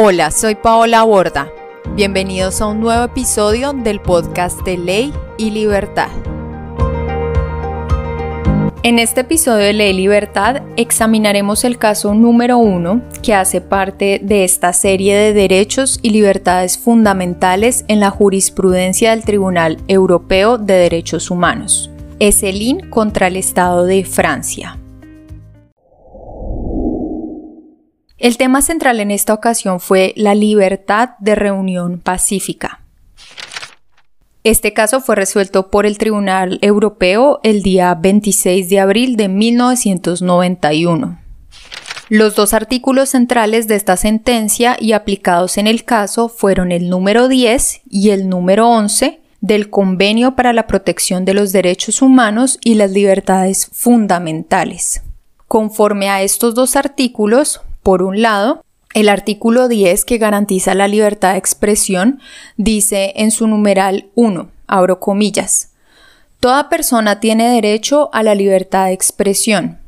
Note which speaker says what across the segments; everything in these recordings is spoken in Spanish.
Speaker 1: Hola, soy Paola Borda. Bienvenidos a un nuevo episodio del podcast de Ley y Libertad. En este episodio de Ley y Libertad examinaremos el caso número uno que hace parte de esta serie de derechos y libertades fundamentales en la jurisprudencia del Tribunal Europeo de Derechos Humanos. Eselin contra el Estado de Francia. El tema central en esta ocasión fue la libertad de reunión pacífica. Este caso fue resuelto por el Tribunal Europeo el día 26 de abril de 1991. Los dos artículos centrales de esta sentencia y aplicados en el caso fueron el número 10 y el número 11 del Convenio para la Protección de los Derechos Humanos y las Libertades Fundamentales. Conforme a estos dos artículos, por un lado, el artículo 10 que garantiza la libertad de expresión dice en su numeral 1, abro comillas, Toda persona tiene derecho a la libertad de expresión.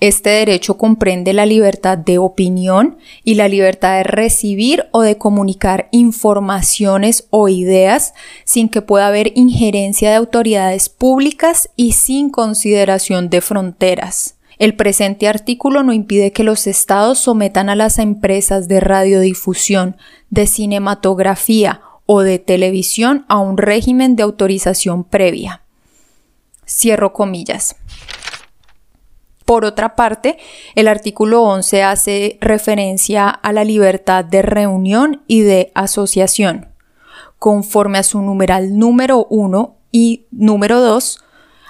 Speaker 1: Este derecho comprende la libertad de opinión y la libertad de recibir o de comunicar informaciones o ideas sin que pueda haber injerencia de autoridades públicas y sin consideración de fronteras. El presente artículo no impide que los estados sometan a las empresas de radiodifusión, de cinematografía o de televisión a un régimen de autorización previa. Cierro comillas. Por otra parte, el artículo 11 hace referencia a la libertad de reunión y de asociación. Conforme a su numeral número 1 y número 2,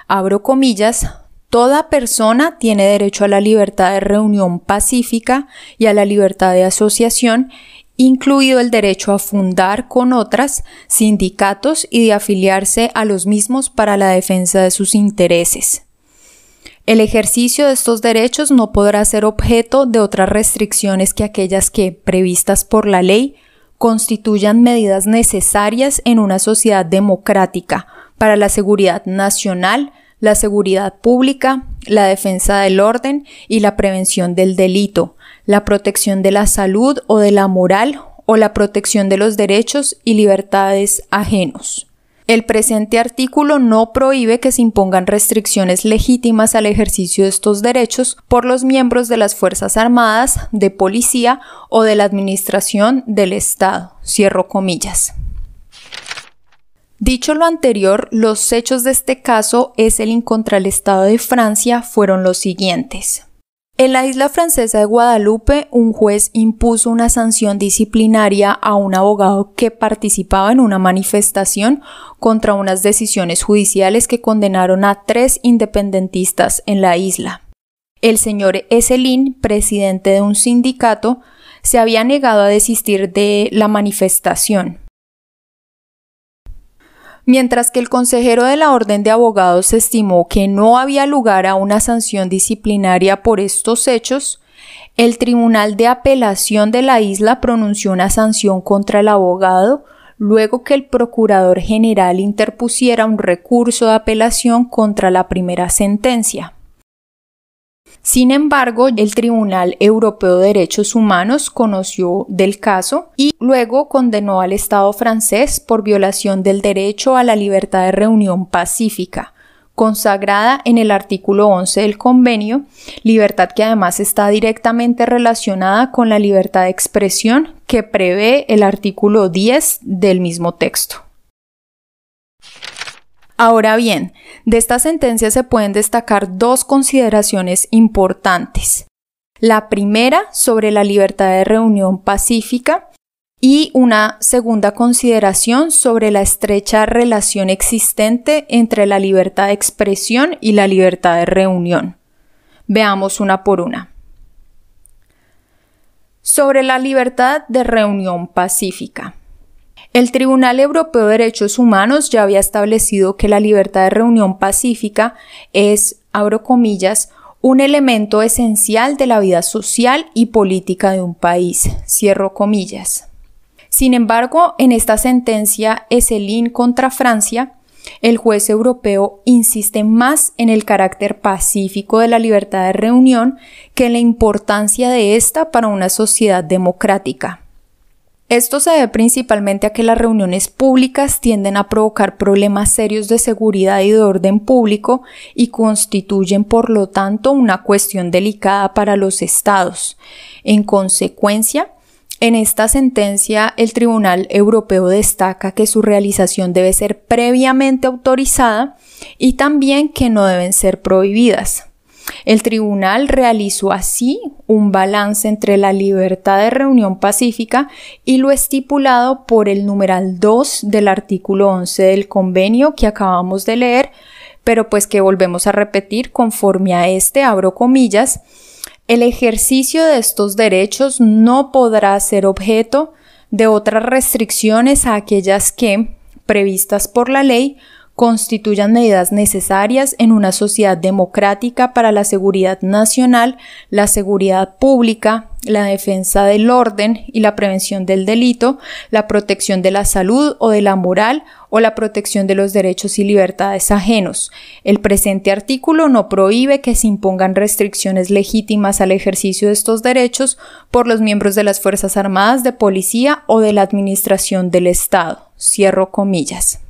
Speaker 1: abro comillas, Toda persona tiene derecho a la libertad de reunión pacífica y a la libertad de asociación, incluido el derecho a fundar con otras sindicatos y de afiliarse a los mismos para la defensa de sus intereses. El ejercicio de estos derechos no podrá ser objeto de otras restricciones que aquellas que, previstas por la ley, constituyan medidas necesarias en una sociedad democrática para la seguridad nacional, la seguridad pública, la defensa del orden y la prevención del delito, la protección de la salud o de la moral o la protección de los derechos y libertades ajenos. El presente artículo no prohíbe que se impongan restricciones legítimas al ejercicio de estos derechos por los miembros de las Fuerzas Armadas, de Policía o de la Administración del Estado. Cierro comillas. Dicho lo anterior, los hechos de este caso es el contra el Estado de Francia fueron los siguientes. En la isla francesa de Guadalupe, un juez impuso una sanción disciplinaria a un abogado que participaba en una manifestación contra unas decisiones judiciales que condenaron a tres independentistas en la isla. El señor Esselin, presidente de un sindicato, se había negado a desistir de la manifestación, Mientras que el consejero de la Orden de Abogados estimó que no había lugar a una sanción disciplinaria por estos hechos, el Tribunal de Apelación de la isla pronunció una sanción contra el abogado luego que el Procurador General interpusiera un recurso de apelación contra la primera sentencia. Sin embargo, el Tribunal Europeo de Derechos Humanos conoció del caso y luego condenó al Estado francés por violación del derecho a la libertad de reunión pacífica, consagrada en el artículo 11 del convenio, libertad que además está directamente relacionada con la libertad de expresión que prevé el artículo 10 del mismo texto. Ahora bien, de esta sentencia se pueden destacar dos consideraciones importantes. La primera sobre la libertad de reunión pacífica y una segunda consideración sobre la estrecha relación existente entre la libertad de expresión y la libertad de reunión. Veamos una por una. Sobre la libertad de reunión pacífica. El Tribunal Europeo de Derechos Humanos ya había establecido que la libertad de reunión pacífica es, abro comillas, un elemento esencial de la vida social y política de un país, cierro comillas. Sin embargo, en esta sentencia Esselin contra Francia, el juez europeo insiste más en el carácter pacífico de la libertad de reunión que en la importancia de esta para una sociedad democrática. Esto se debe principalmente a que las reuniones públicas tienden a provocar problemas serios de seguridad y de orden público y constituyen por lo tanto una cuestión delicada para los estados. En consecuencia, en esta sentencia, el Tribunal Europeo destaca que su realización debe ser previamente autorizada y también que no deben ser prohibidas. El tribunal realizó así un balance entre la libertad de reunión pacífica y lo estipulado por el numeral 2 del artículo 11 del convenio que acabamos de leer, pero pues que volvemos a repetir conforme a este, abro comillas, el ejercicio de estos derechos no podrá ser objeto de otras restricciones a aquellas que, previstas por la ley, constituyan medidas necesarias en una sociedad democrática para la seguridad nacional, la seguridad pública, la defensa del orden y la prevención del delito, la protección de la salud o de la moral o la protección de los derechos y libertades ajenos. El presente artículo no prohíbe que se impongan restricciones legítimas al ejercicio de estos derechos por los miembros de las Fuerzas Armadas, de Policía o de la Administración del Estado. Cierro comillas.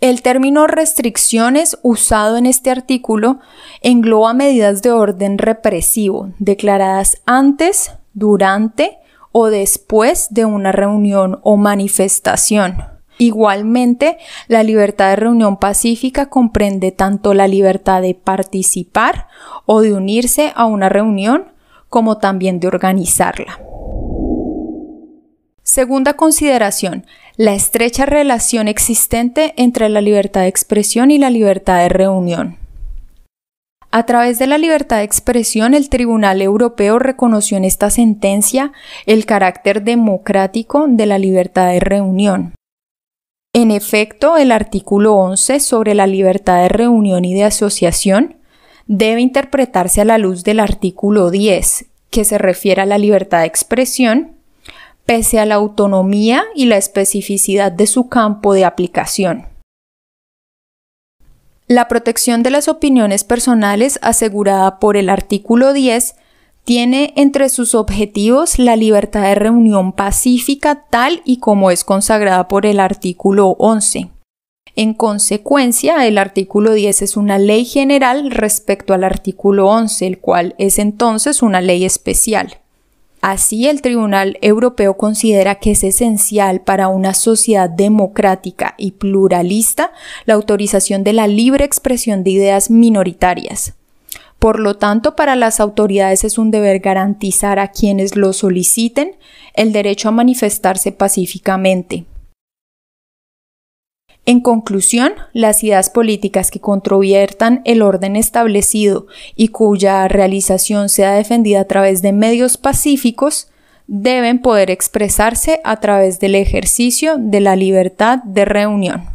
Speaker 1: El término restricciones usado en este artículo engloba medidas de orden represivo declaradas antes, durante o después de una reunión o manifestación. Igualmente, la libertad de reunión pacífica comprende tanto la libertad de participar o de unirse a una reunión como también de organizarla. Segunda consideración, la estrecha relación existente entre la libertad de expresión y la libertad de reunión. A través de la libertad de expresión, el Tribunal Europeo reconoció en esta sentencia el carácter democrático de la libertad de reunión. En efecto, el artículo 11 sobre la libertad de reunión y de asociación debe interpretarse a la luz del artículo 10, que se refiere a la libertad de expresión, pese a la autonomía y la especificidad de su campo de aplicación. La protección de las opiniones personales asegurada por el artículo 10 tiene entre sus objetivos la libertad de reunión pacífica tal y como es consagrada por el artículo 11. En consecuencia, el artículo 10 es una ley general respecto al artículo 11, el cual es entonces una ley especial. Así, el Tribunal Europeo considera que es esencial para una sociedad democrática y pluralista la autorización de la libre expresión de ideas minoritarias. Por lo tanto, para las autoridades es un deber garantizar a quienes lo soliciten el derecho a manifestarse pacíficamente. En conclusión, las ideas políticas que controviertan el orden establecido y cuya realización sea defendida a través de medios pacíficos deben poder expresarse a través del ejercicio de la libertad de reunión.